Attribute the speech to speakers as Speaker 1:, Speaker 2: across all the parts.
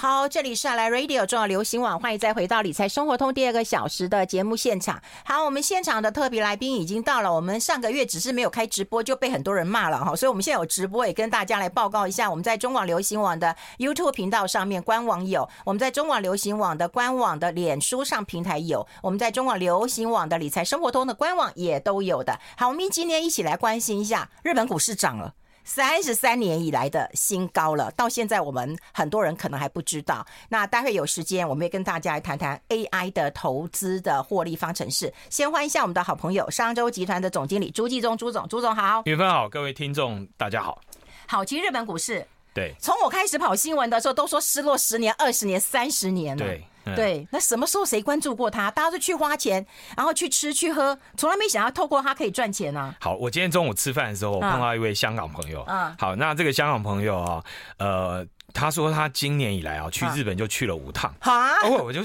Speaker 1: 好，这里是来 Radio 重要流行网，欢迎再回到理财生活通第二个小时的节目现场。好，我们现场的特别来宾已经到了。我们上个月只是没有开直播就被很多人骂了哈，所以我们现在有直播，也跟大家来报告一下。我们在中广流行网的 YouTube 频道上面官网有，我们在中广流行网的官网的脸书上平台有，我们在中广流行网的理财生活通的官网也都有的。好，我们今天一起来关心一下日本股市涨了。三十三年以来的新高了，到现在我们很多人可能还不知道。那待会有时间，我们也跟大家来谈谈 AI 的投资的获利方程式。先欢迎一下我们的好朋友商周集团的总经理朱继忠朱总，朱总好，
Speaker 2: 云芬好，各位听众大家好。
Speaker 1: 好，其实日本股市
Speaker 2: 对，
Speaker 1: 从我开始跑新闻的时候都说失落十年、二十年、三十年了。
Speaker 2: 对。
Speaker 1: 对，那什么时候谁关注过他？大家都去花钱，然后去吃去喝，从来没想要透过他可以赚钱呢、啊。
Speaker 2: 好，我今天中午吃饭的时候，我碰到一位香港朋友。嗯，好，那这个香港朋友啊，呃，他说他今年以来啊，去日本就去了五趟。好啊，我我就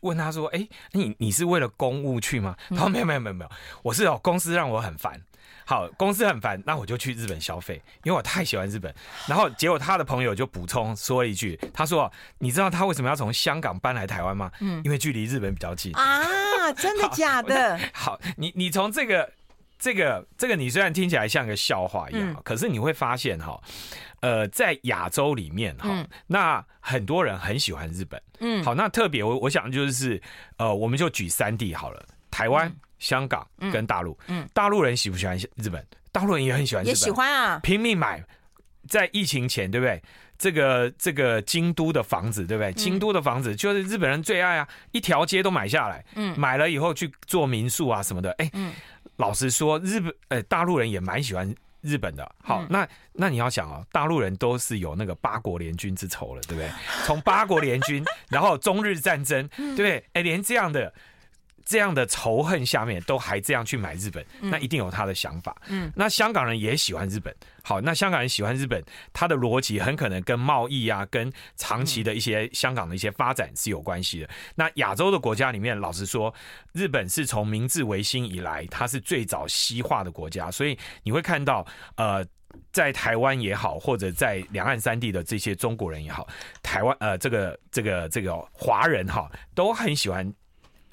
Speaker 2: 问他说，哎，你你是为了公务去吗？他说没有没有没有没有，我是哦，公司让我很烦。好，公司很烦，那我就去日本消费，因为我太喜欢日本。然后结果他的朋友就补充说了一句，他说：“你知道他为什么要从香港搬来台湾吗？嗯，因为距离日本比较近
Speaker 1: 啊，真的假的？
Speaker 2: 好，好你你从这个这个这个，你虽然听起来像个笑话一样，嗯、可是你会发现哈，呃，在亚洲里面哈，嗯、那很多人很喜欢日本，嗯，好，那特别我我想就是呃，我们就举三地好了，台湾。嗯香港跟大陆，嗯，嗯，大陆人喜不喜欢日本？大陆人也很喜欢日本，
Speaker 1: 也喜欢啊，
Speaker 2: 拼命买。在疫情前，对不对？这个这个京都的房子，对不对？嗯、京都的房子就是日本人最爱啊，一条街都买下来。嗯，买了以后去做民宿啊什么的。哎，嗯，老实说，日本呃大陆人也蛮喜欢日本的。好，嗯、那那你要想啊，大陆人都是有那个八国联军之仇了，对不对？从八国联军，然后中日战争，对不对？哎，连这样的。这样的仇恨下面都还这样去买日本，那一定有他的想法。嗯，那香港人也喜欢日本。好，那香港人喜欢日本，他的逻辑很可能跟贸易啊，跟长期的一些香港的一些发展是有关系的。那亚洲的国家里面，老实说，日本是从明治维新以来，它是最早西化的国家，所以你会看到，呃，在台湾也好，或者在两岸三地的这些中国人也好，台湾呃，这个这个这个华人哈，都很喜欢。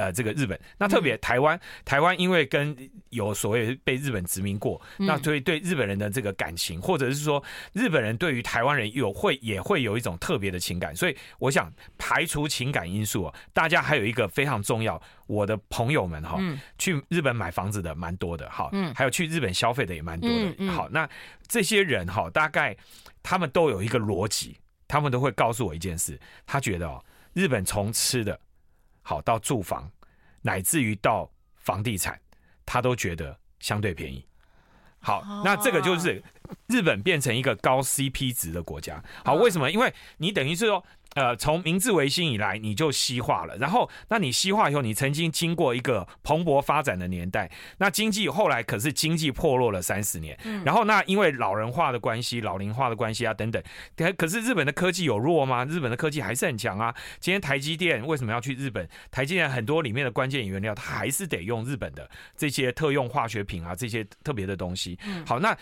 Speaker 2: 呃，这个日本，那特别台湾，台湾因为跟有所谓被日本殖民过，那所以对日本人的这个感情，或者是说日本人对于台湾人有会也会有一种特别的情感，所以我想排除情感因素，大家还有一个非常重要，我的朋友们哈，去日本买房子的蛮多的，哈，还有去日本消费的也蛮多的，好，那这些人哈，大概他们都有一个逻辑，他们都会告诉我一件事，他觉得哦，日本从吃的。好，到住房，乃至于到房地产，他都觉得相对便宜。好，那这个就是日本变成一个高 CP 值的国家。好，为什么？因为你等于是说。呃，从明治维新以来，你就西化了。然后，那你西化以后，你曾经经过一个蓬勃发展的年代。那经济后来可是经济破落了三十年。嗯。然后，那因为老人化的关系、老龄化的关系啊等等，可是日本的科技有弱吗？日本的科技还是很强啊。今天台积电为什么要去日本？台积电很多里面的关键原料，它还是得用日本的这些特用化学品啊，这些特别的东西。嗯。好，那。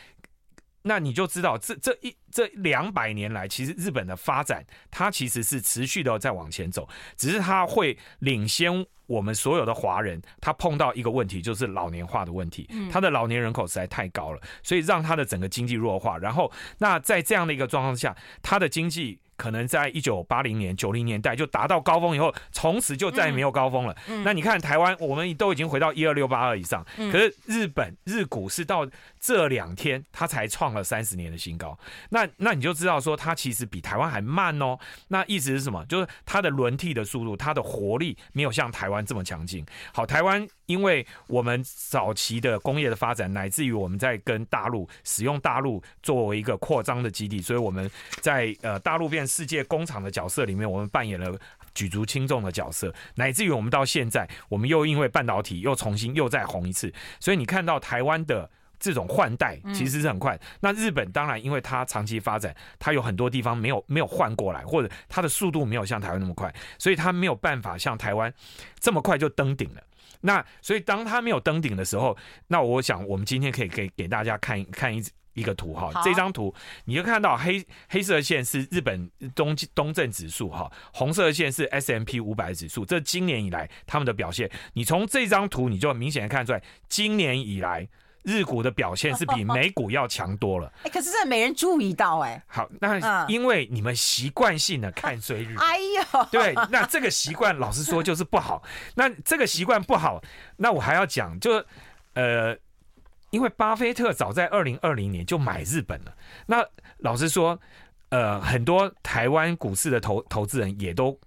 Speaker 2: 那你就知道，这这一这两百年来，其实日本的发展，它其实是持续的在往前走，只是它会领先我们所有的华人。它碰到一个问题，就是老年化的问题，它的老年人口实在太高了，所以让它的整个经济弱化。然后，那在这样的一个状况下，它的经济。可能在一九八零年、九零年代就达到高峰以后，从此就再也没有高峰了。嗯嗯、那你看台湾，我们都已经回到一二六八二以上，嗯、可是日本日股是到这两天它才创了三十年的新高。那那你就知道说，它其实比台湾还慢哦。那意思是什么？就是它的轮替的速度，它的活力没有像台湾这么强劲。好，台湾因为我们早期的工业的发展，乃至于我们在跟大陆使用大陆作为一个扩张的基地，所以我们在呃大陆变。世界工厂的角色里面，我们扮演了举足轻重的角色，乃至于我们到现在，我们又因为半导体又重新又再红一次。所以你看到台湾的这种换代其实是很快。那日本当然，因为它长期发展，它有很多地方没有没有换过来，或者它的速度没有像台湾那么快，所以它没有办法像台湾这么快就登顶了。那所以当它没有登顶的时候，那我想我们今天可以给给大家看看一。一个图哈，这张图你就看到黑黑色线是日本东东证指数哈，红色线是 S M P 五百指数，这今年以来他们的表现，你从这张图你就明显的看出来，今年以来。日股的表现是比美股要强多了，哎、
Speaker 1: 欸，可是这没人注意到哎、欸。
Speaker 2: 好，那因为你们习惯性的看追日，
Speaker 1: 哎呦，
Speaker 2: 对，那这个习惯老实说就是不好。那这个习惯不好，那我还要讲，就呃，因为巴菲特早在二零二零年就买日本了。那老实说，呃，很多台湾股市的投投资人也都。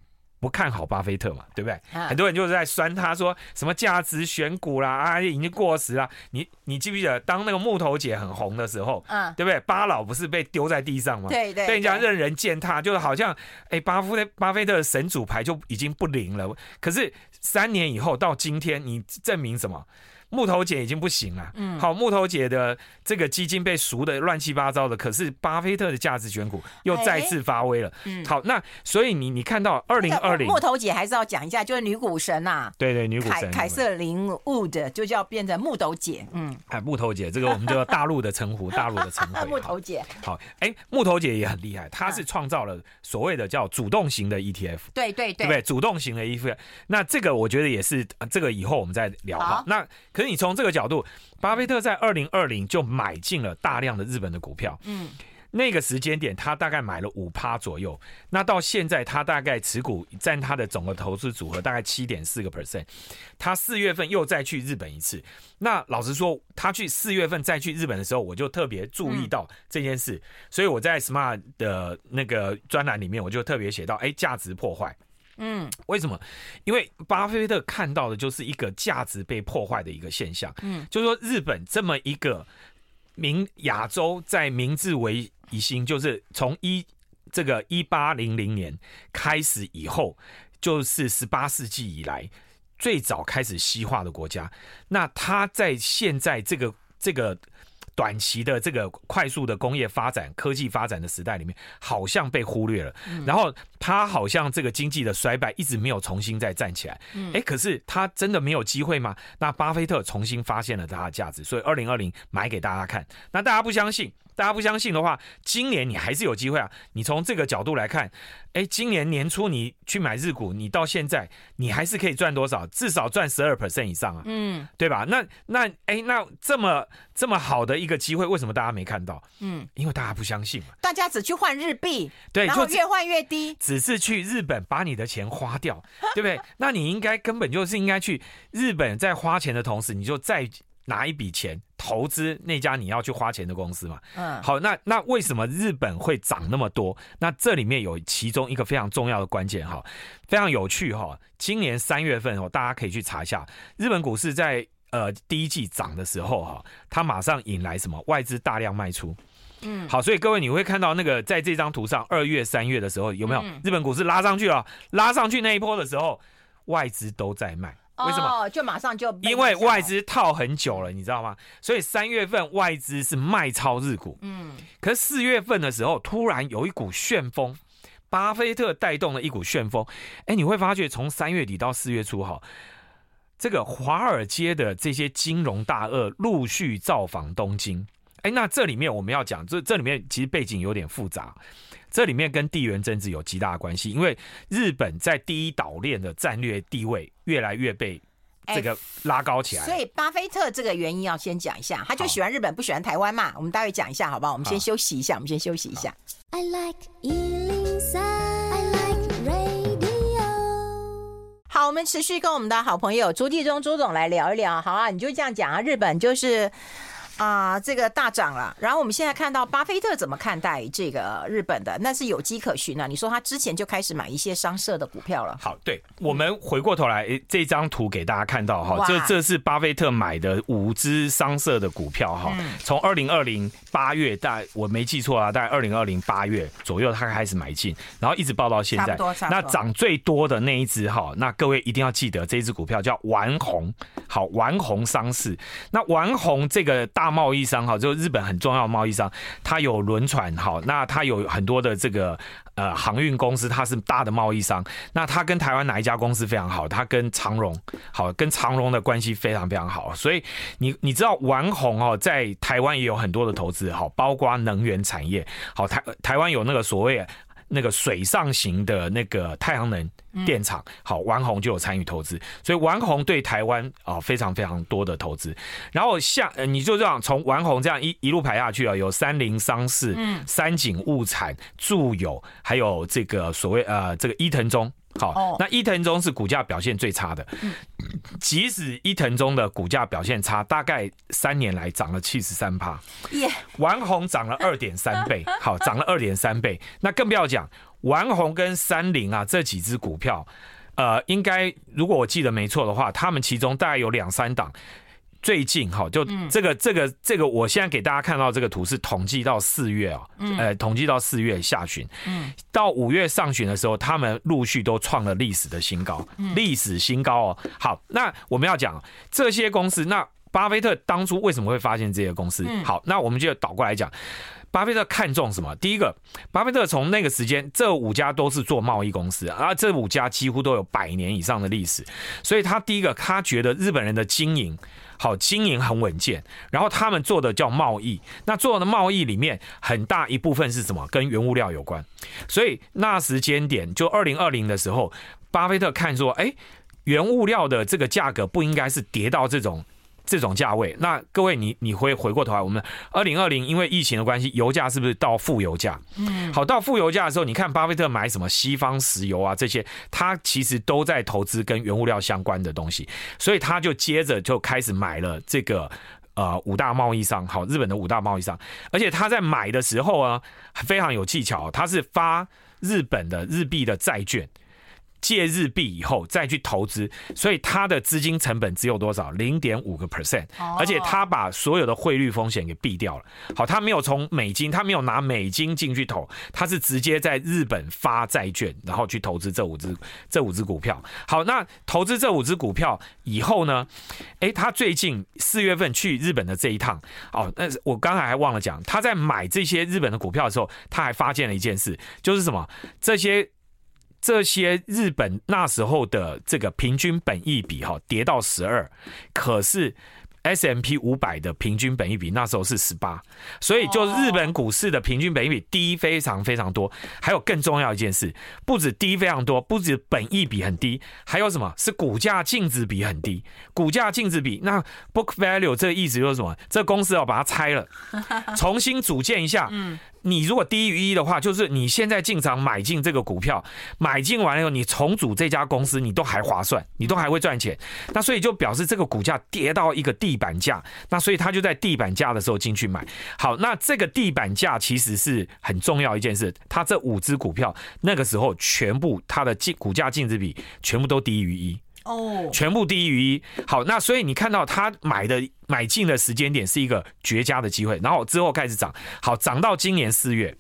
Speaker 2: 不看好巴菲特嘛，对不对？啊、很多人就是在酸他说什么价值选股啦，啊，已经过时了。你你记不记得当那个木头姐很红的时候，嗯，对不对？巴老不是被丢在地上吗？
Speaker 1: 对对，
Speaker 2: 被人家任人践踏，就是好像哎，巴菲特巴菲特的神主牌就已经不灵了。可是三年以后到今天，你证明什么？木头姐已经不行了，嗯，好，木头姐的这个基金被赎的乱七八糟的，可是巴菲特的价值选股又再次发威了，欸、嗯，好，那所以你你看到二零二零
Speaker 1: 木头姐还是要讲一下，就是女股神呐、啊，
Speaker 2: 对对，女股神。
Speaker 1: 凯瑟琳 Wood 就叫变成木头姐，嗯，
Speaker 2: 哎，木头姐这个我们叫大陆的称呼，大陆的称呼，
Speaker 1: 木头姐，
Speaker 2: 好，哎、欸，木头姐也很厉害，她是创造了所谓的叫主动型的 ETF，
Speaker 1: 对对对，
Speaker 2: 对不对？主动型的 ETF，那这个我觉得也是，这个以后我们再聊哈，那可是你从这个角度。巴菲特在二零二零就买进了大量的日本的股票，嗯，那个时间点他大概买了五趴左右，那到现在他大概持股占他的总的投资组合大概七点四个 percent，他四月份又再去日本一次，那老实说，他去四月份再去日本的时候，我就特别注意到这件事，所以我在 Smart 的那个专栏里面，我就特别写到，哎，价值破坏。嗯，为什么？因为巴菲特看到的就是一个价值被破坏的一个现象。嗯，就是说日本这么一个明亚洲在明治维新，就是从一这个一八零零年开始以后，就是十八世纪以来最早开始西化的国家。那他在现在这个这个。短期的这个快速的工业发展、科技发展的时代里面，好像被忽略了。然后他好像这个经济的衰败一直没有重新再站起来。哎，可是他真的没有机会吗？那巴菲特重新发现了他的价值，所以二零二零买给大家看。那大家不相信？大家不相信的话，今年你还是有机会啊！你从这个角度来看，哎，今年年初你去买日股，你到现在你还是可以赚多少？至少赚十二 percent 以上啊，嗯，对吧？那那哎，那这么这么好的一个机会，为什么大家没看到？嗯，因为大家不相信嘛。
Speaker 1: 大家只去换日币，
Speaker 2: 对，
Speaker 1: 然后越换越低，
Speaker 2: 只是去日本把你的钱花掉，对不对？那你应该根本就是应该去日本，在花钱的同时，你就再拿一笔钱。投资那家你要去花钱的公司嘛？嗯，好，那那为什么日本会涨那么多？那这里面有其中一个非常重要的关键哈，非常有趣哈。今年三月份哦，大家可以去查一下日本股市在呃第一季涨的时候哈，它马上引来什么外资大量卖出。嗯，好，所以各位你会看到那个在这张图上，二月、三月的时候有没有日本股市拉上去了？拉上去那一波的时候，外资都在卖。为什么？
Speaker 1: 哦，就马上就
Speaker 2: 因为外资套很久了，你知道吗？所以三月份外资是卖超日股，嗯，可是四月份的时候，突然有一股旋风，巴菲特带动了一股旋风，哎，你会发觉从三月底到四月初，哈，这个华尔街的这些金融大鳄陆续造访东京，哎，那这里面我们要讲，这这里面其实背景有点复杂。这里面跟地缘政治有极大的关系，因为日本在第一岛链的战略地位越来越被这个拉高起来。
Speaker 1: 所以巴菲特这个原因要先讲一下，他就喜欢日本，不喜欢台湾嘛。我们待会讲一下，好不好？我们先休息一下，我们先休息一下。I like 103, I like radio。好，我们持续跟我们的好朋友朱继忠朱总来聊一聊。好啊，你就这样讲啊，日本就是。啊，这个大涨了。然后我们现在看到巴菲特怎么看待这个日本的，那是有迹可循啊。你说他之前就开始买一些商社的股票了。
Speaker 2: 好，对，我们回过头来，这张图给大家看到哈，这这是巴菲特买的五只商社的股票哈。从二零二零八月，大概我没记错啊，大概二零二零八月左右，他开始买进，然后一直报到现在。那涨最多的那一只哈，那各位一定要记得这一只股票叫丸红，好，完红商事。那丸红这个大。大贸易商哈，就日本很重要的贸易商，它有轮船好，那它有很多的这个呃航运公司，它是大的贸易商。那它跟台湾哪一家公司非常好？它跟长荣好，跟长荣的关系非常非常好。所以你你知道丸红哦，在台湾也有很多的投资好，包括能源产业好，台台湾有那个所谓。那个水上型的那个太阳能电厂，好，丸红就有参与投资，所以丸红对台湾啊非常非常多的投资。然后像呃你就这样从丸红这样一一路排下去啊，有三菱商事、嗯三井物产、住友，还有这个所谓呃这个伊藤忠。好，那伊藤忠是股价表现最差的。即使伊藤忠的股价表现差，大概三年来涨了七十三趴。耶，丸红涨了二点三倍，好，涨了二点三倍。那更不要讲丸红跟三菱啊这几只股票，呃，应该如果我记得没错的话，他们其中大概有两三档。最近哈，就这个这个这个，我现在给大家看到这个图是统计到四月啊，呃，统计到四月下旬，到五月上旬的时候，他们陆续都创了历史的新高，历史新高哦。好，那我们要讲这些公司，那巴菲特当初为什么会发现这些公司？好，那我们就倒过来讲，巴菲特看中什么？第一个，巴菲特从那个时间，这五家都是做贸易公司，啊这五家几乎都有百年以上的历史，所以他第一个，他觉得日本人的经营。好，经营很稳健，然后他们做的叫贸易，那做的贸易里面很大一部分是什么？跟原物料有关。所以那时间点就二零二零的时候，巴菲特看说，哎，原物料的这个价格不应该是跌到这种。这种价位，那各位你你会回过头来，我们二零二零因为疫情的关系，油价是不是到负油价？嗯，好，到负油价的时候，你看巴菲特买什么西方石油啊这些，他其实都在投资跟原物料相关的东西，所以他就接着就开始买了这个呃五大贸易商，好，日本的五大贸易商，而且他在买的时候啊非常有技巧，他是发日本的日币的债券。借日币以后再去投资，所以他的资金成本只有多少？零点五个 percent，而且他把所有的汇率风险给避掉了。好，他没有从美金，他没有拿美金进去投，他是直接在日本发债券，然后去投资这五只这五只股票。好，那投资这五只股票以后呢？哎，他最近四月份去日本的这一趟，哦，那我刚才还忘了讲，他在买这些日本的股票的时候，他还发现了一件事，就是什么？这些。这些日本那时候的这个平均本益比哈跌到十二，可是 S M P 五百的平均本益比那时候是十八，所以就日本股市的平均本益比低非常非常多。还有更重要一件事，不止低非常多，不止本益比很低，还有什么是股价净值比很低？股价净值比那 book value 这个意思就是什么？这公司要把它拆了，重新组建一下。嗯。你如果低于一的话，就是你现在进场买进这个股票，买进完了以后，你重组这家公司，你都还划算，你都还会赚钱。那所以就表示这个股价跌到一个地板价，那所以他就在地板价的时候进去买。好，那这个地板价其实是很重要一件事，他这五只股票那个时候全部它的净股价净值比全部都低于一。哦，全部低于一。好，那所以你看到他买的买进的时间点是一个绝佳的机会，然后之后开始涨，好，涨到今年四月，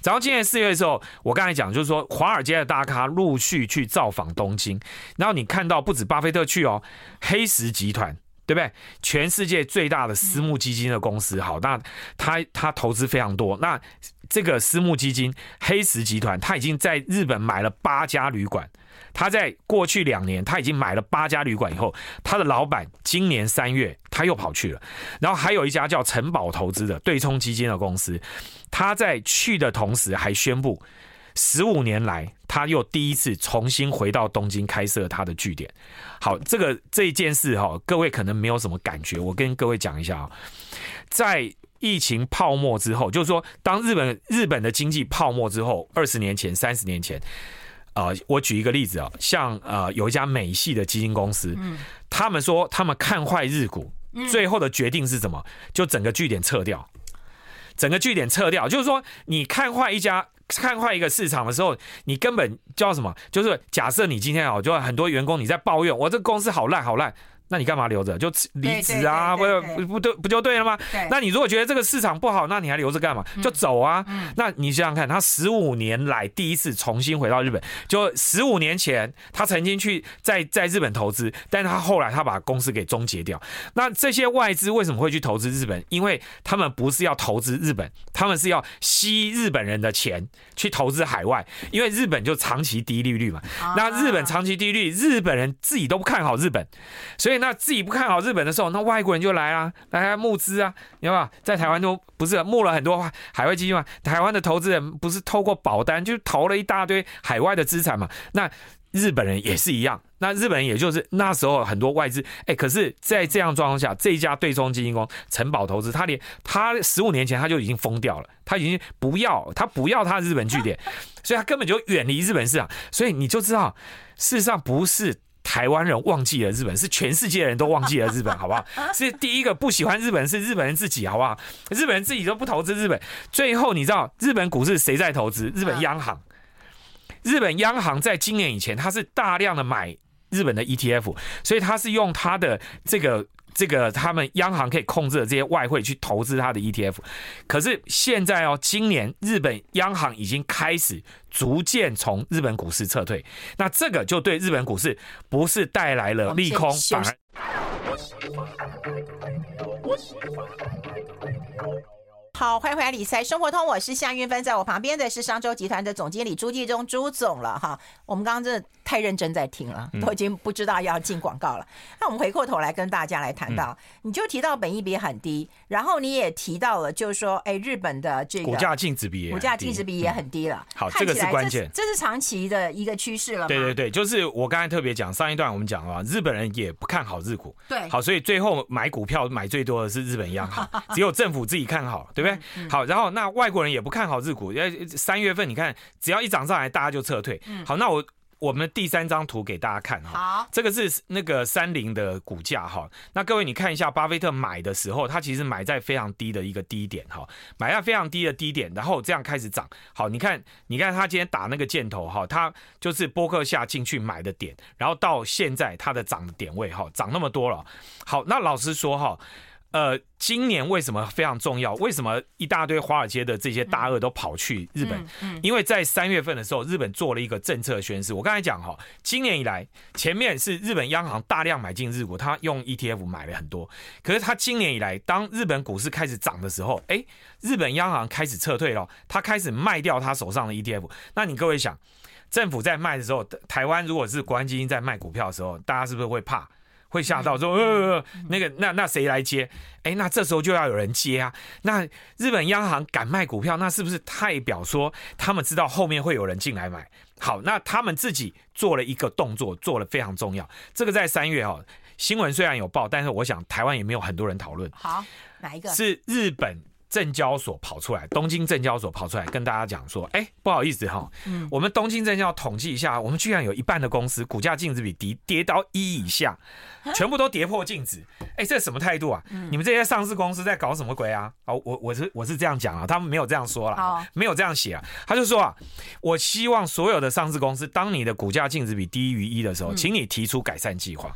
Speaker 2: 涨到今年四月的时候，我刚才讲就是说，华尔街的大咖陆续去造访东京，然后你看到不止巴菲特去哦，黑石集团对不对？全世界最大的私募基金的公司，好，那他他投资非常多，那这个私募基金黑石集团，他已经在日本买了八家旅馆。他在过去两年，他已经买了八家旅馆以后，他的老板今年三月他又跑去了，然后还有一家叫城堡投资的对冲基金的公司，他在去的同时还宣布，十五年来他又第一次重新回到东京开设他的据点。好，这个这件事哈，各位可能没有什么感觉，我跟各位讲一下啊，在疫情泡沫之后，就是说当日本日本的经济泡沫之后，二十年前、三十年前。呃，我举一个例子啊，像呃有一家美系的基金公司，嗯，他们说他们看坏日股，最后的决定是什么？就整个据点撤掉，整个据点撤掉，就是说你看坏一家，看坏一个市场的时候，你根本叫什么？就是假设你今天啊，就很多员工你在抱怨，我这公司好烂好烂。那你干嘛留着？就离职啊，不不不对不就对了吗？那你如果觉得这个市场不好，那你还留着干嘛？就走啊。那你想想看，他十五年来第一次重新回到日本，就十五年前他曾经去在在日本投资，但是他后来他把公司给终结掉。那这些外资为什么会去投资日本？因为他们不是要投资日本，他们是要吸日本人的钱去投资海外，因为日本就长期低利率嘛。那日本长期低利率，日本人自己都不看好日本，所以。那自己不看好日本的时候，那外国人就来啊，来募资啊，你知道吧？在台湾都不是募了很多海外基金嘛，台湾的投资人不是透过保单就投了一大堆海外的资产嘛？那日本人也是一样，那日本人也就是那时候很多外资，哎，可是，在这样状况下，这一家对冲基金公司城堡投资，他连他十五年前他就已经疯掉了，他已经不要他不要他日本据点，所以他根本就远离日本市场，所以你就知道，事实上不是。台湾人忘记了日本，是全世界人都忘记了日本，好不好？是第一个不喜欢日本是日本人自己，好不好？日本人自己都不投资日本，最后你知道日本股市谁在投资？日本央行。日本央行在今年以前，它是大量的买日本的 ETF，所以它是用它的这个。这个他们央行可以控制的这些外汇去投资它的 ETF，可是现在哦，今年日本央行已经开始逐渐从日本股市撤退，那这个就对日本股市不是带来了利空，反而。
Speaker 1: 好，欢迎回来理财生活通，我是夏韵芬，在我旁边的是商州集团的总经理朱继忠朱总了哈。我们刚刚真的太认真在听了，都已经不知道要进广告了。那我们回过头来跟大家来谈到，你就提到本益比很低，然后你也提到了，就是说，哎，日本的这个
Speaker 2: 股价净值比，
Speaker 1: 股价净值比也很低了。
Speaker 2: 好，这个是关键，
Speaker 1: 这是长期的一个趋势了。
Speaker 2: 对对对，就是我刚才特别讲上一段我们讲了，日本人也不看好日股，
Speaker 1: 对，
Speaker 2: 好，所以最后买股票买最多的是日本央行，只有政府自己看好，对不对？好，然后。那外国人也不看好日股，因为三月份你看，只要一涨上来，大家就撤退。好，那我我们第三张图给大家看哈。好，这个是那个三菱的股价哈。那各位你看一下，巴菲特买的时候，他其实买在非常低的一个低点哈，买在非常低的低点，然后这样开始涨。好，你看，你看他今天打那个箭头哈，他就是波克夏进去买的点，然后到现在它的涨的点位哈，涨那么多了。好，那老实说哈。呃，今年为什么非常重要？为什么一大堆华尔街的这些大鳄都跑去日本？因为在三月份的时候，日本做了一个政策宣示。我刚才讲哈，今年以来，前面是日本央行大量买进日股，他用 ETF 买了很多。可是他今年以来，当日本股市开始涨的时候，哎，日本央行开始撤退了，他开始卖掉他手上的 ETF。那你各位想，政府在卖的时候，台湾如果是国安基金在卖股票的时候，大家是不是会怕？会吓到说，呃，那个，那那谁来接？哎，那这时候就要有人接啊。那日本央行敢卖股票，那是不是代表说他们知道后面会有人进来买？好，那他们自己做了一个动作，做了非常重要。这个在三月哦，新闻虽然有报，但是我想台湾也没有很多人讨论。
Speaker 1: 好，哪一个？
Speaker 2: 是日本。证交所跑出来，东京证交所跑出来跟大家讲说，哎，不好意思哈，嗯，我们东京证交统计一下，我们居然有一半的公司股价净值比跌跌到一以下，全部都跌破净值，哎，这什么态度啊？你们这些上市公司在搞什么鬼啊？哦，我我是我是这样讲啊，他们没有这样说啦，没有这样写啊，他就说啊，我希望所有的上市公司，当你的股价净值比低于一的时候，请你提出改善计划。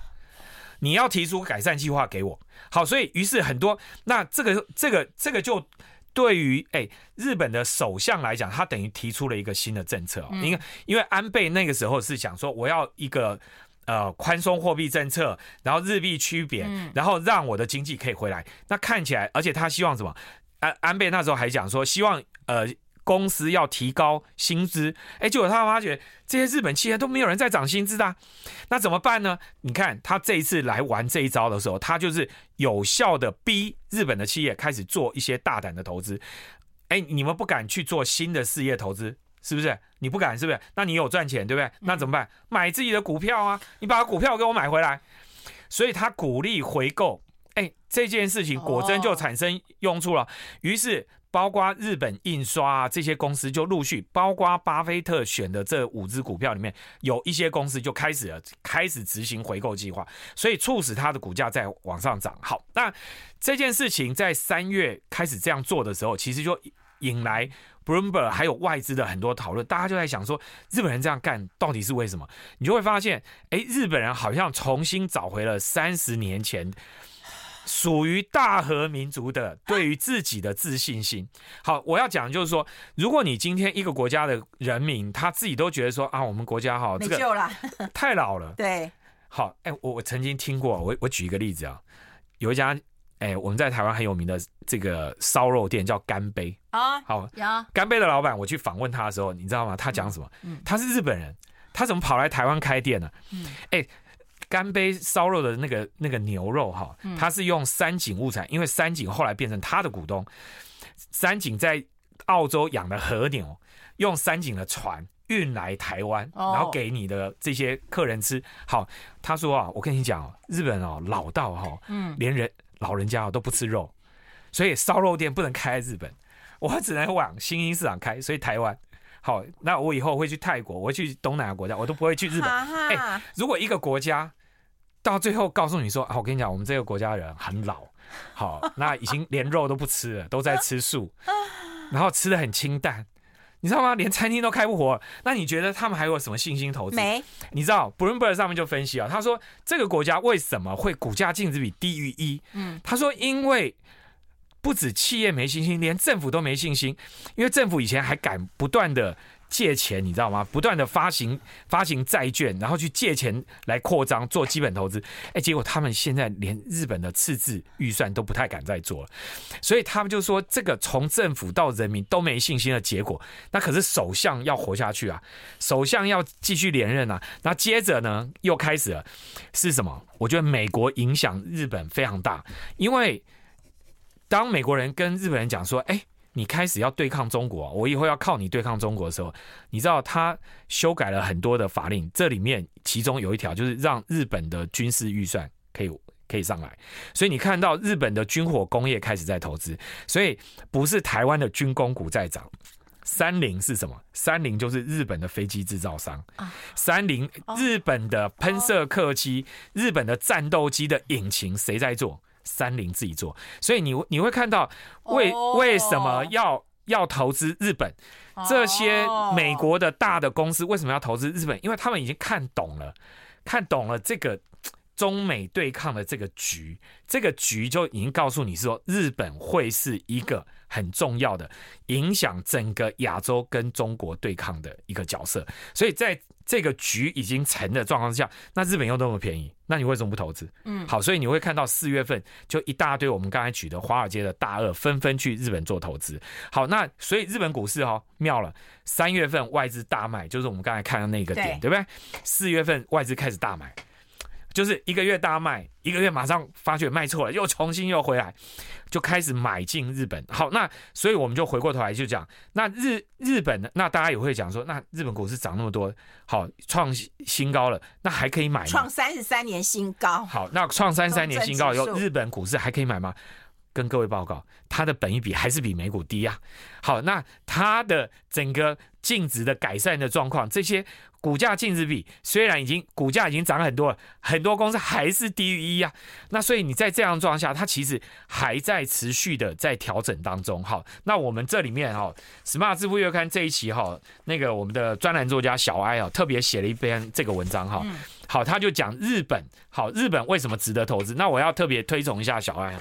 Speaker 2: 你要提出改善计划给我，好，所以于是很多，那这个这个这个就对于哎日本的首相来讲，他等于提出了一个新的政策，因为因为安倍那个时候是想说我要一个呃宽松货币政策，然后日币区别，然后让我的经济可以回来。那看起来，而且他希望什么？安安倍那时候还讲说，希望呃。公司要提高薪资，哎，结果他发觉这些日本企业都没有人在涨薪资的啊，那怎么办呢？你看他这一次来玩这一招的时候，他就是有效的逼日本的企业开始做一些大胆的投资。哎，你们不敢去做新的事业投资，是不是？你不敢，是不是？那你有赚钱，对不对？那怎么办？买自己的股票啊，你把股票给我买回来。所以他鼓励回购，哎，这件事情果真就产生用处了。于是。包括日本印刷啊，这些公司就陆续，包括巴菲特选的这五只股票里面，有一些公司就开始了，开始执行回购计划，所以促使它的股价在往上涨。好，那这件事情在三月开始这样做的时候，其实就引来 Bloomberg 还有外资的很多讨论，大家就在想说，日本人这样干到底是为什么？你就会发现，哎，日本人好像重新找回了三十年前属于大和民族的对于自己的自信心。好，我要讲的就是说，如果你今天一个国家的人民他自己都觉得说啊，我们国家哈，这个 太老了，
Speaker 1: 对，
Speaker 2: 好，哎，我我曾经听过，我我举一个例子啊，有一家。哎，我们在台湾很有名的这个烧肉店叫干杯啊，好，干杯的老板，我去访问他的时候，你知道吗？他讲什么？嗯，他是日本人，他怎么跑来台湾开店呢？嗯，哎，干杯烧肉的那个那个牛肉哈，它是用三井物产，因为三井后来变成他的股东，三井在澳洲养的和牛，用三井的船运来台湾，然后给你的这些客人吃。好，他说啊，我跟你讲，日本哦老到哈，嗯，连人。老人家都不吃肉，所以烧肉店不能开在日本，我只能往新兴市场开。所以台湾好，那我以后会去泰国，我会去东南亚国家，我都不会去日本。哎，如果一个国家到最后告诉你说啊，我跟你讲，我们这个国家人很老，好，那已经连肉都不吃了，都在吃素，然后吃的很清淡。你知道吗？连餐厅都开不活，那你觉得他们还有什么信心投资？
Speaker 1: 没。
Speaker 2: 你知道，Bloomberg 上面就分析啊，他说这个国家为什么会股价净值比低于一？嗯，他说因为不止企业没信心，连政府都没信心，因为政府以前还敢不断的。借钱，你知道吗？不断的发行发行债券，然后去借钱来扩张做基本投资。哎，结果他们现在连日本的赤字预算都不太敢再做了，所以他们就说这个从政府到人民都没信心的结果。那可是首相要活下去啊，首相要继续连任啊。那接着呢，又开始了是什么？我觉得美国影响日本非常大，因为当美国人跟日本人讲说，哎。你开始要对抗中国，我以后要靠你对抗中国的时候，你知道他修改了很多的法令，这里面其中有一条就是让日本的军事预算可以可以上来，所以你看到日本的军火工业开始在投资，所以不是台湾的军工股在涨，三菱是什么？三菱就是日本的飞机制造商，三菱日本的喷射客机、日本的战斗机的引擎谁在做？三菱自己做，所以你你会看到为为什么要要投资日本？这些美国的大的公司为什么要投资日本？因为他们已经看懂了，看懂了这个中美对抗的这个局，这个局就已经告诉你说，日本会是一个很重要的影响整个亚洲跟中国对抗的一个角色。所以在这个局已经成的状况之下，那日本又那么便宜，那你为什么不投资？嗯，好，所以你会看到四月份就一大堆我们刚才举的华尔街的大鳄纷纷去日本做投资。好，那所以日本股市哈、哦、妙了，三月份外资大卖，就是我们刚才看到那个点，对，对不对？四月份外资开始大买。就是一个月大卖，一个月马上发觉卖错了，又重新又回来，就开始买进日本。好，那所以我们就回过头来就讲，那日日本呢？那大家也会讲说，那日本股市涨那么多，好创新高了，那还可以买吗？
Speaker 1: 创三十三年新高。
Speaker 2: 好，那创三十三年新高以后，日本股市还可以买吗？跟各位报告，它的本益比还是比美股低啊。好，那它的整个净值的改善的状况，这些。股价净值比虽然已经股价已经涨很多了，很多公司还是低于一啊。那所以你在这样状况下，它其实还在持续的在调整当中。好，那我们这里面哈，Smart 致富月刊这一期哈，那个我们的专栏作家小艾啊，特别写了一篇这个文章哈。好，他就讲日本，好，日本为什么值得投资？那我要特别推崇一下小艾，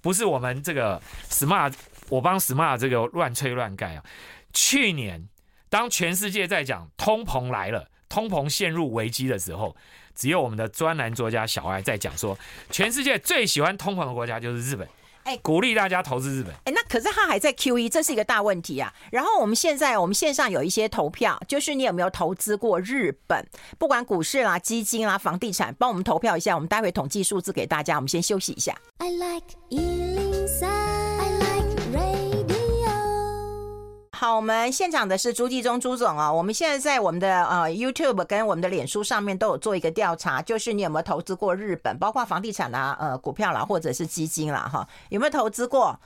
Speaker 2: 不是我们这个 Smart，我帮 Smart 这个乱吹乱盖啊。去年。当全世界在讲通膨来了，通膨陷入危机的时候，只有我们的专栏作家小艾在讲说，全世界最喜欢通膨的国家就是日本，哎，鼓励大家投资日本。
Speaker 1: 哎，那可是他还在 QE，这是一个大问题啊。然后我们现在我们线上有一些投票，就是你有没有投资过日本？不管股市啦、基金啦、房地产，帮我们投票一下。我们待会统计数字给大家。我们先休息一下。I like 好，我们现场的是朱继忠朱总啊。我们现在在我们的呃 YouTube 跟我们的脸书上面都有做一个调查，就是你有没有投资过日本，包括房地产啦、呃股票啦，或者是基金啦，哈，有没有投资过？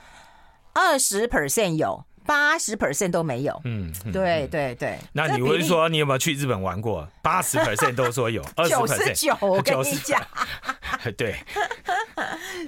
Speaker 1: 二十 percent 有，八十 percent 都没有。嗯，对对对。
Speaker 2: 那你会说你有没有去日本玩过？八十 percent 都说有，二十 percent
Speaker 1: 九十九，我跟你讲。
Speaker 2: 对。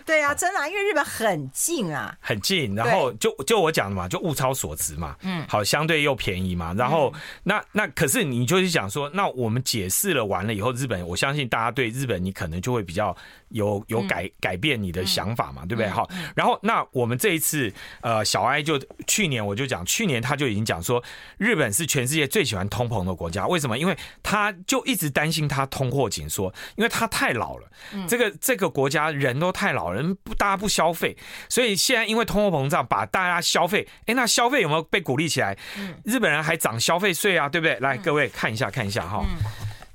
Speaker 1: 对啊，真的、啊，因为日本很近啊，
Speaker 2: 很近。然后就就我讲的嘛，就物超所值嘛，嗯，好，相对又便宜嘛。然后、嗯、那那可是你就是想说，那我们解释了完了以后，日本我相信大家对日本你可能就会比较。有有改改变你的想法嘛？对不对？好，然后那我们这一次，呃，小艾就去年我就讲，去年他就已经讲说，日本是全世界最喜欢通膨的国家。为什么？因为他就一直担心他通货紧缩，因为他太老了。这个这个国家人都太老，人不大家不消费，所以现在因为通货膨胀，把大家消费，哎，那消费有没有被鼓励起来？日本人还涨消费税啊，对不对？来，各位看一下看一下哈，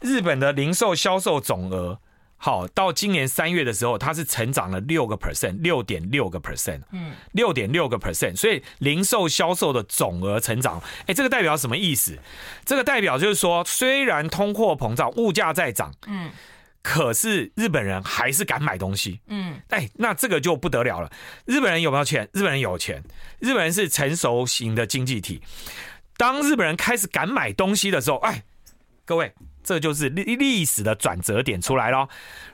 Speaker 2: 日本的零售销售总额。好，到今年三月的时候，它是成长了六个 percent，六点六个 percent，嗯，六点六个 percent，所以零售销售的总额成长，哎，这个代表什么意思？这个代表就是说，虽然通货膨胀，物价在涨，嗯，可是日本人还是敢买东西，嗯，哎，那这个就不得了了。日本人有没有钱？日本人有钱，日本人是成熟型的经济体。当日本人开始敢买东西的时候，哎，各位。这就是历历史的转折点出来了。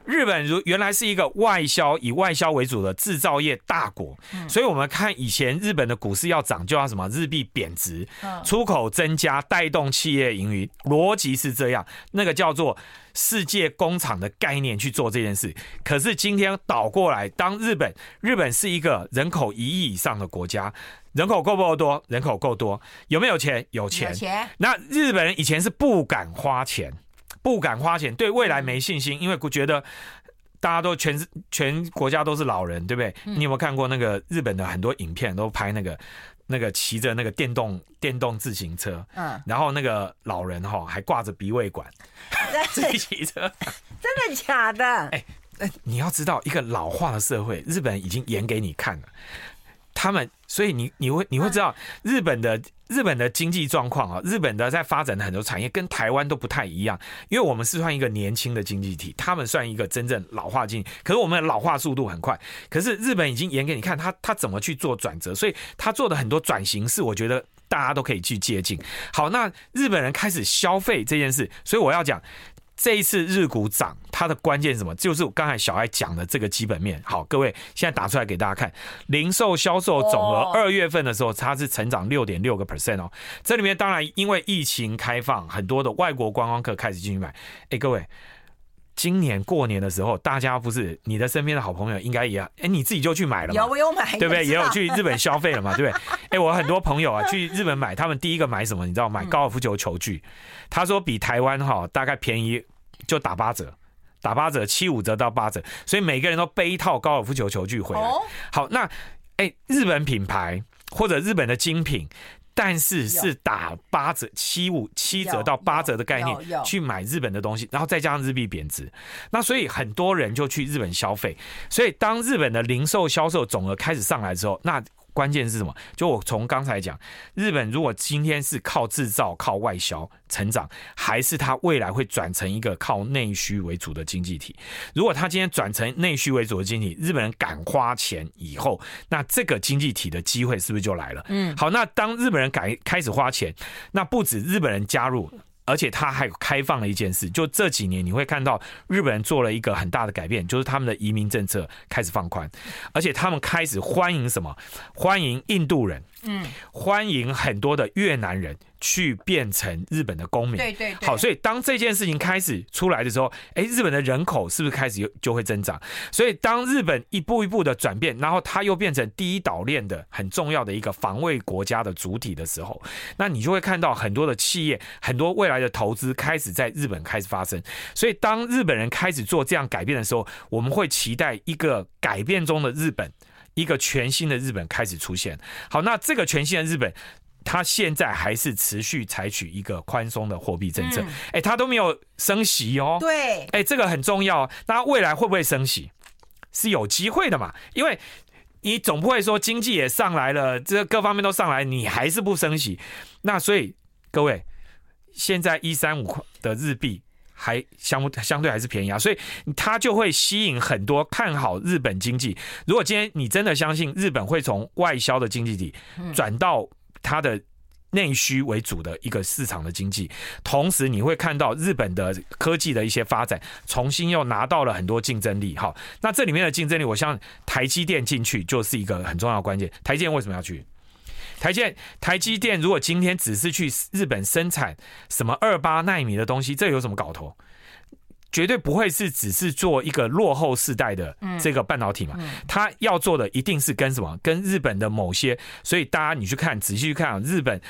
Speaker 2: 日本如原来是一个外销以外销为主的制造业大国，所以我们看以前日本的股市要涨，就要什么日币贬值，出口增加，带动企业盈余，逻辑是这样。那个叫做世界工厂的概念去做这件事。可是今天倒过来，当日本日本是一个人口一亿以上的国家。人口够不够多？人口够多，有没有钱？有钱。有钱。那日本人以前是不敢花钱，不敢花钱，对未来没信心，因为觉得大家都全全国家都是老人，对不对？嗯、你有没有看过那个日本的很多影片，都拍那个那个骑着那个电动电动自行车，嗯，然后那个老人哈还挂着鼻胃管，自己骑车，
Speaker 1: 真的假的？哎
Speaker 2: 哎，你要知道，一个老化的社会，日本已经演给你看了。他们，所以你你会你会知道日本的日本的经济状况啊，日本的在发展的很多产业跟台湾都不太一样，因为我们是算一个年轻的经济体，他们算一个真正老化经济，可是我们的老化速度很快，可是日本已经演给你看他他怎么去做转折，所以他做的很多转型是我觉得大家都可以去接近。好，那日本人开始消费这件事，所以我要讲。这一次日股涨，它的关键是什么？就是我刚才小艾讲的这个基本面。好，各位现在打出来给大家看，零售销售总额二月份的时候，它是成长六点六个 percent 哦。这里面当然因为疫情开放，很多的外国观光客开始进去买。哎，各位，今年过年的时候，大家不是你的身边的好朋友，应该也哎你自己就去买了吗？
Speaker 1: 有我有买，
Speaker 2: 对不对？也有去日本消费了嘛，对不对？哎，我很多朋友啊去日本买，他们第一个买什么？你知道买高尔夫球球具。他说比台湾哈大概便宜。就打八折，打八折，七五折到八折，所以每个人都背一套高尔夫球球具回来。好，那哎，日本品牌或者日本的精品，但是是打八折、七五七折到八折的概念去买日本的东西，然后再加上日币贬值，那所以很多人就去日本消费。所以当日本的零售销售总额开始上来之后，那关键是什么？就我从刚才讲，日本如果今天是靠制造、靠外销成长，还是它未来会转成一个靠内需为主的经济体？如果它今天转成内需为主的经济体，日本人敢花钱以后，那这个经济体的机会是不是就来了？嗯，好，那当日本人敢开始花钱，那不止日本人加入。而且他还开放了一件事，就这几年你会看到日本人做了一个很大的改变，就是他们的移民政策开始放宽，而且他们开始欢迎什么？欢迎印度人，嗯，欢迎很多的越南人。去变成日本的公民，
Speaker 1: 对对对，
Speaker 2: 好，所以当这件事情开始出来的时候，哎，日本的人口是不是开始就会增长？所以当日本一步一步的转变，然后它又变成第一岛链的很重要的一个防卫国家的主体的时候，那你就会看到很多的企业，很多未来的投资开始在日本开始发生。所以当日本人开始做这样改变的时候，我们会期待一个改变中的日本，一个全新的日本开始出现。好，那这个全新的日本。他现在还是持续采取一个宽松的货币政策，哎，他都没有升息哦。
Speaker 1: 对，
Speaker 2: 哎，这个很重要。那未来会不会升息？是有机会的嘛？因为你总不会说经济也上来了，这各方面都上来，你还是不升息。那所以各位，现在一三五块的日币还相相对还是便宜啊，所以它就会吸引很多看好日本经济。如果今天你真的相信日本会从外销的经济体转到它的内需为主的一个市场的经济，同时你会看到日本的科技的一些发展，重新又拿到了很多竞争力。好，那这里面的竞争力，我像台积电进去就是一个很重要的关键。台积电为什么要去？台积台积电如果今天只是去日本生产什么二八纳米的东西，这有什么搞头？绝对不会是只是做一个落后世代的这个半导体嘛，他要做的一定是跟什么？跟日本的某些，所以大家你去看，仔细去看啊，日本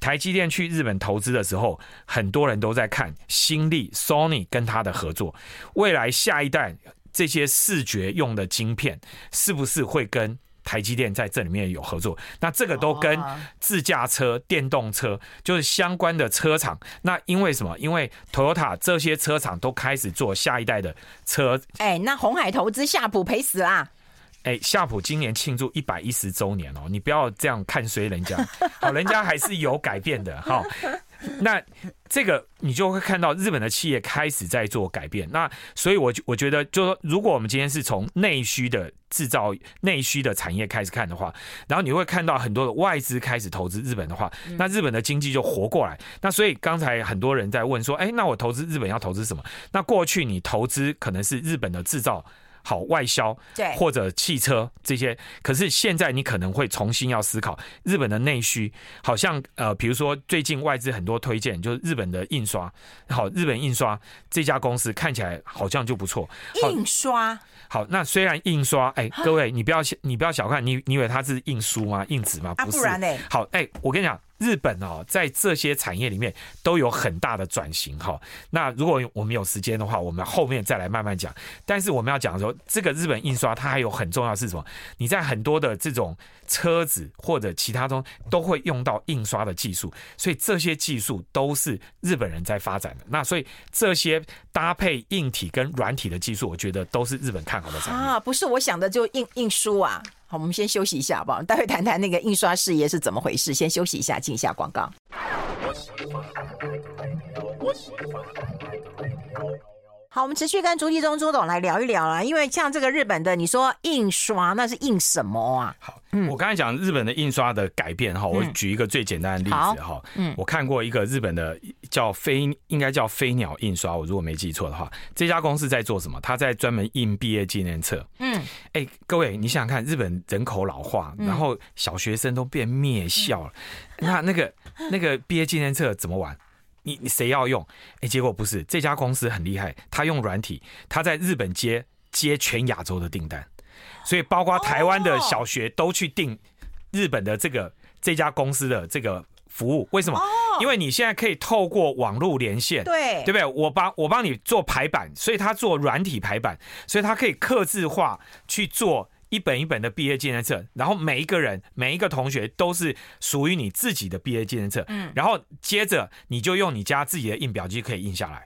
Speaker 2: 台积电去日本投资的时候，很多人都在看新力、Sony 跟他的合作，未来下一代这些视觉用的晶片是不是会跟？台积电在这里面有合作，那这个都跟自驾车、电动车就是相关的车厂。那因为什么？因为 Toyota 这些车厂都开始做下一代的车。
Speaker 1: 哎，那红海投资夏普赔死啦！
Speaker 2: 哎，夏普今年庆祝一百一十周年哦，你不要这样看衰人家，好，人家还是有改变的哈。那这个你就会看到日本的企业开始在做改变。那所以，我我觉得，就说如果我们今天是从内需的制造、内需的产业开始看的话，然后你会看到很多的外资开始投资日本的话，那日本的经济就活过来。那所以刚才很多人在问说，哎，那我投资日本要投资什么？那过去你投资可能是日本的制造。好，外销，对，或者汽车这些，可是现在你可能会重新要思考日本的内需，好像呃，比如说最近外资很多推荐，就是日本的印刷，好，日本印刷这家公司看起来好像就不错，
Speaker 1: 印刷。
Speaker 2: 好，那虽然印刷，哎，各位你不要你不要小看，你你以为它是印书吗？印纸吗？不是，好，哎，我跟你讲。日本哦，在这些产业里面都有很大的转型哈。那如果我们有时间的话，我们后面再来慢慢讲。但是我们要讲的时候，这个日本印刷它还有很重要是什么？你在很多的这种车子或者其他中都会用到印刷的技术，所以这些技术都是日本人在发展的。那所以这些搭配硬体跟软体的技术，我觉得都是日本看好的产业
Speaker 1: 啊。不是我想的就印印书啊。好，我们先休息一下，好不好？待会谈谈那个印刷事业是怎么回事。先休息一下，进一下广告。好，我们持续跟朱继忠朱董来聊一聊啦，因为像这个日本的，你说印刷那是印什么啊？
Speaker 2: 好，嗯，我刚才讲日本的印刷的改变哈，我举一个最简单的例子哈，嗯，我看过一个日本的叫飞，应该叫飞鸟印刷，我如果没记错的话，这家公司在做什么？他在专门印毕业纪念册。嗯，哎，各位，你想想看，日本人口老化，然后小学生都变灭校了，那那个那个毕业纪念册怎么玩？你你谁要用？哎，结果不是这家公司很厉害，他用软体，他在日本接接全亚洲的订单，所以包括台湾的小学都去订日本的这个这家公司的这个服务。为什么？因为你现在可以透过网络连线，对对不对？我帮我帮你做排版，所以他做软体排版，所以他可以刻字化去做。一本一本的毕业纪念册，然后每一个人、每一个同学都是属于你自己的毕业纪念册。嗯，然后接着你就用你家自己的印表机可以印下来。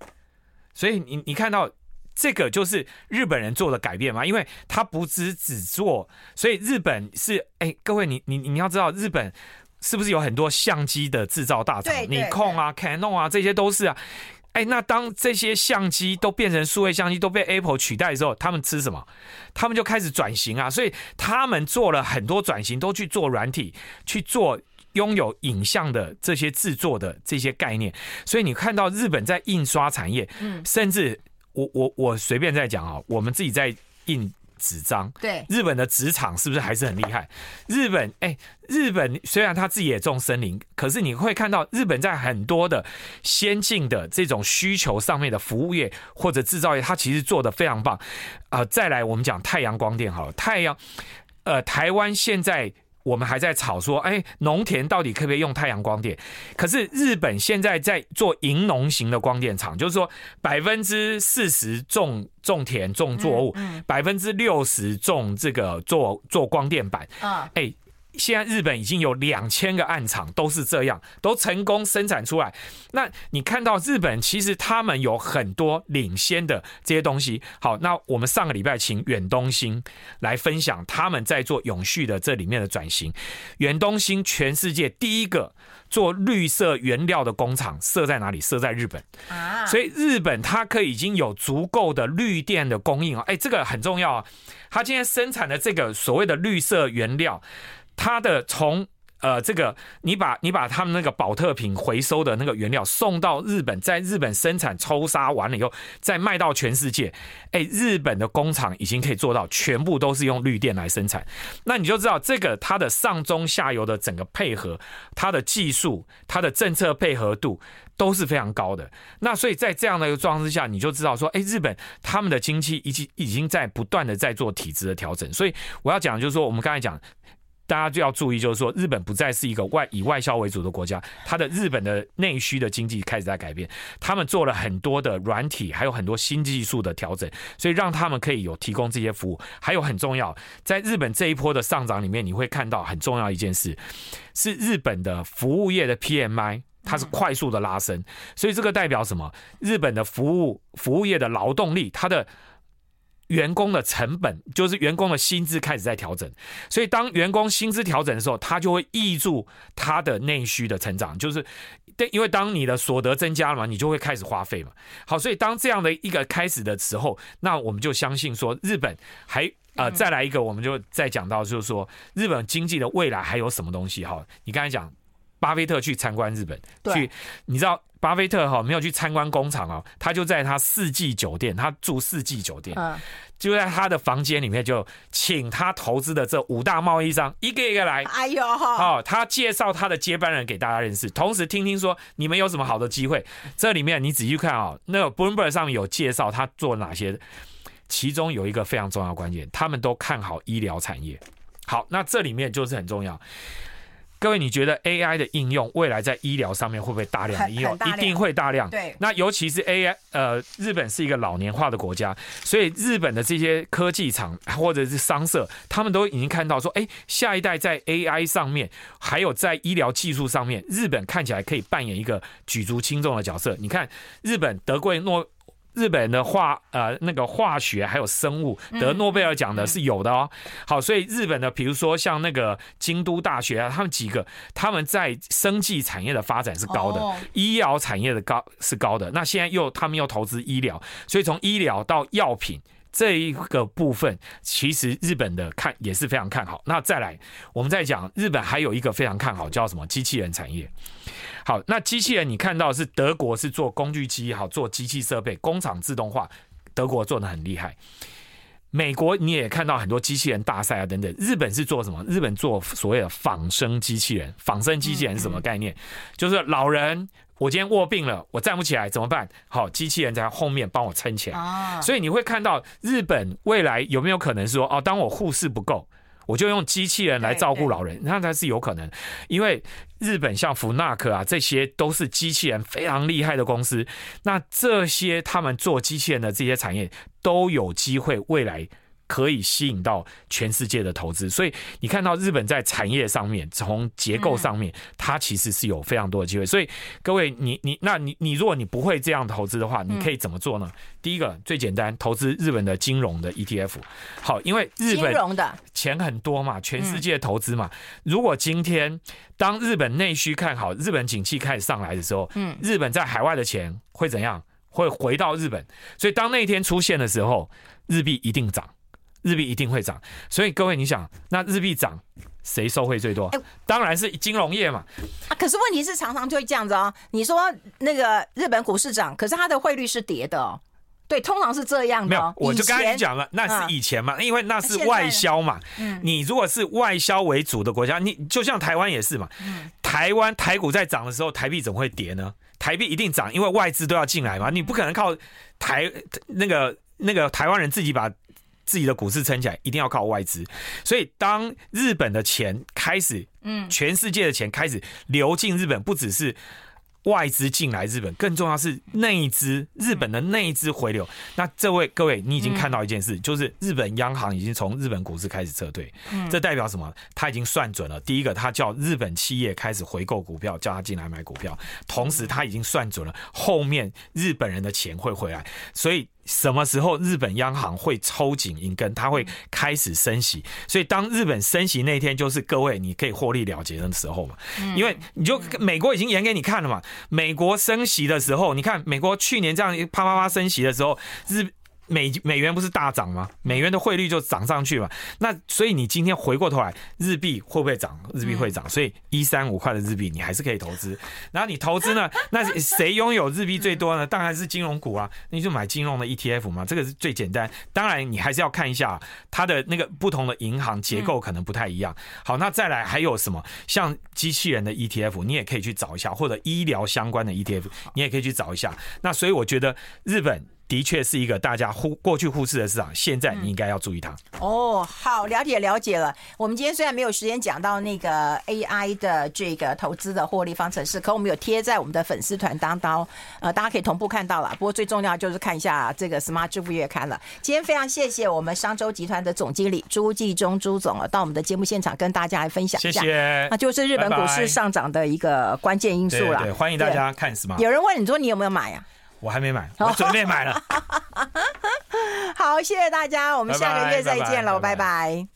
Speaker 2: 所以你你看到这个就是日本人做的改变吗？因为他不只只做，所以日本是哎，各位你你你要知道日本是不是有很多相机的制造大厂？尼控啊、Canon 啊，这些都是啊。哎，那当这些相机都变成数位相机，都被 Apple 取代的时候，他们吃什么？他们就开始转型啊！所以他们做了很多转型，都去做软体，去做拥有影像的这些制作的这些概念。所以你看到日本在印刷产业，嗯，甚至我我我随便在讲啊，我们自己在印。纸张，对，日本的纸厂是不是还是很厉害？日本，哎、欸，日本虽然他自己也种森林，可是你会看到日本在很多的先进的这种需求上面的服务业或者制造业，它其实做的非常棒啊、呃。再来，我们讲太阳光电好了，太阳，呃，台湾现在。我们还在吵说，哎，农田到底可不可以用太阳光电？可是日本现在在做银农型的光电厂，就是说百分之四十种种田种作物，百分之六十种这个做做光电板。啊，哎。现在日本已经有两千个暗场都是这样，都成功生产出来。那你看到日本其实他们有很多领先的这些东西。好，那我们上个礼拜请远东新来分享他们在做永续的这里面的转型。远东新全世界第一个做绿色原料的工厂设在哪里？设在日本啊。所以日本它可以已经有足够的绿电的供应啊。哎，这个很重要啊。它今天生产的这个所谓的绿色原料。它的从呃，这个你把你把他们那个宝特瓶回收的那个原料送到日本，在日本生产抽沙完了以后，再卖到全世界。哎，日本的工厂已经可以做到全部都是用绿电来生产。那你就知道这个它的上中下游的整个配合，它的技术、它的政策配合度都是非常高的。那所以在这样的一个状况之下，你就知道说，哎，日本他们的经济已经已经在不断的在做体制的调整。所以我要讲就是说，我们刚才讲。大家就要注意，就是说，日本不再是一个外以外销为主的国家，它的日本的内需的经济开始在改变。他们做了很多的软体，还有很多新技术的调整，所以让他们可以有提供这些服务。还有很重要，在日本这一波的上涨里面，你会看到很重要一件事，是日本的服务业的 PMI，它是快速的拉升。所以这个代表什么？日本的服务服务业的劳动力，它的。员工的成本就是员工的薪资开始在调整，所以当员工薪资调整的时候，他就会抑住他的内需的成长，就是对，因为当你的所得增加了嘛，你就会开始花费嘛。好，所以当这样的一个开始的时候，那我们就相信说，日本还呃再来一个，我们就再讲到就是说，日本经济的未来还有什么东西？哈，你刚才讲巴菲特去参观日本，去你知道。巴菲特哈没有去参观工厂啊，他就在他四季酒店，他住四季酒店，就在他的房间里面就请他投资的这五大贸易商一个一个来，哎呦，好，他介绍他的接班人给大家认识，同时听听说你们有什么好的机会。这里面你仔细看啊，那个 Bloomberg 上面有介绍他做哪些，其中有一个非常重要关键，他们都看好医疗产业。好，那这里面就是很重要。各位，你觉得 AI 的应用未来在医疗上面会不会大量的应用？一定会大量。对，那尤其是 AI，呃，日本是一个老年化的国家，所以日本的这些科技厂或者是商社，他们都已经看到说，哎，下一代在 AI 上面，还有在医疗技术上面，日本看起来可以扮演一个举足轻重的角色。你看，日本得过诺。日本的化呃那个化学还有生物得诺贝尔奖的是有的哦。好，所以日本的比如说像那个京都大学啊，他们几个他们在生技产业的发展是高的，医疗产业的高是高的。那现在又他们又投资医疗，所以从医疗到药品这一个部分，其实日本的看也是非常看好。那再来，我们再讲日本还有一个非常看好叫什么机器人产业。好，那机器人你看到是德国是做工具机，好做机器设备，工厂自动化，德国做的很厉害。美国你也看到很多机器人大赛啊等等。日本是做什么？日本做所谓的仿生机器人。仿生机器人是什么概念？就是老人，我今天卧病了，我站不起来怎么办？好，机器人在后面帮我撑起来。所以你会看到日本未来有没有可能说，哦，当我护士不够。我就用机器人来照顾老人，那才是有可能。因为日本像福纳克啊，这些都是机器人非常厉害的公司。那这些他们做机器人的这些产业都有机会未来。可以吸引到全世界的投资，所以你看到日本在产业上面，从结构上面，它其实是有非常多的机会。所以各位，你你那你你如果你不会这样投资的话，你可以怎么做呢？第一个最简单，投资日本的金融的 ETF。好，因为日本的钱很多嘛，全世界投资嘛。如果今天当日本内需看好，日本景气开始上来的时候，嗯，日本在海外的钱会怎样？会回到日本。所以当那一天出现的时候，日币一定涨。日币一定会涨，所以各位，你想，那日币涨，谁受惠最多？当然是金融业嘛。
Speaker 1: 啊，可是问题是常常就会这样子哦。你说那个日本股市涨，可是它的汇率是跌的哦。对，通常是这样的。没有，
Speaker 2: 我就刚才讲了，那是以前嘛，因为那是外销嘛。嗯。你如果是外销为主的国家，你就像台湾也是嘛。嗯。台湾台股在涨的时候，台币怎么会跌呢？台币一定涨，因为外资都要进来嘛。你不可能靠台那个那个台湾人自己把。自己的股市撑起来，一定要靠外资。所以，当日本的钱开始，嗯，全世界的钱开始流进日本，不只是。外资进来日本，更重要是内资，日本的内资回流。那这位各位，你已经看到一件事，就是日本央行已经从日本股市开始撤退。这代表什么？他已经算准了。第一个，他叫日本企业开始回购股票，叫他进来买股票。同时，他已经算准了后面日本人的钱会回来。所以，什么时候日本央行会抽紧银根，它会开始升息。所以，当日本升息那天，就是各位你可以获利了结的时候嘛。因为你就美国已经演给你看了嘛。美国升息的时候，你看美国去年这样啪啪啪升息的时候，日美美元不是大涨吗？美元的汇率就涨上去嘛。那所以你今天回过头来，日币会不会涨？日币会涨，所以一三五块的日币你还是可以投资。然后你投资呢，那谁拥有日币最多呢？当然是金融股啊，你就买金融的 ETF 嘛，这个是最简单。当然你还是要看一下它的那个不同的银行结构可能不太一样。好，那再来还有什么？像机器人的 ETF，你也可以去找一下，或者医疗相关的 ETF，你也可以去找一下。那所以我觉得日本。的确是一个大家忽过去忽视的市场，现在你应该要注意它。
Speaker 1: 哦，好，了解了解了。我们今天虽然没有时间讲到那个 AI 的这个投资的获利方程式，可我们有贴在我们的粉丝团当中，呃，大家可以同步看到了。不过最重要就是看一下这个 Smart 支付月刊了。今天非常谢谢我们商周集团的总经理朱继忠朱总啊，到我们的节目现场跟大家来分享一下。
Speaker 2: 谢谢。
Speaker 1: 那就是日本股市上涨的一个关键因素了。
Speaker 2: 对，对，欢迎大家看 Smart。
Speaker 1: 有人问你说你有没有买呀、啊？
Speaker 2: 我还没买，我准备买了。
Speaker 1: 好，谢谢大家，我们下个月再见喽，拜拜。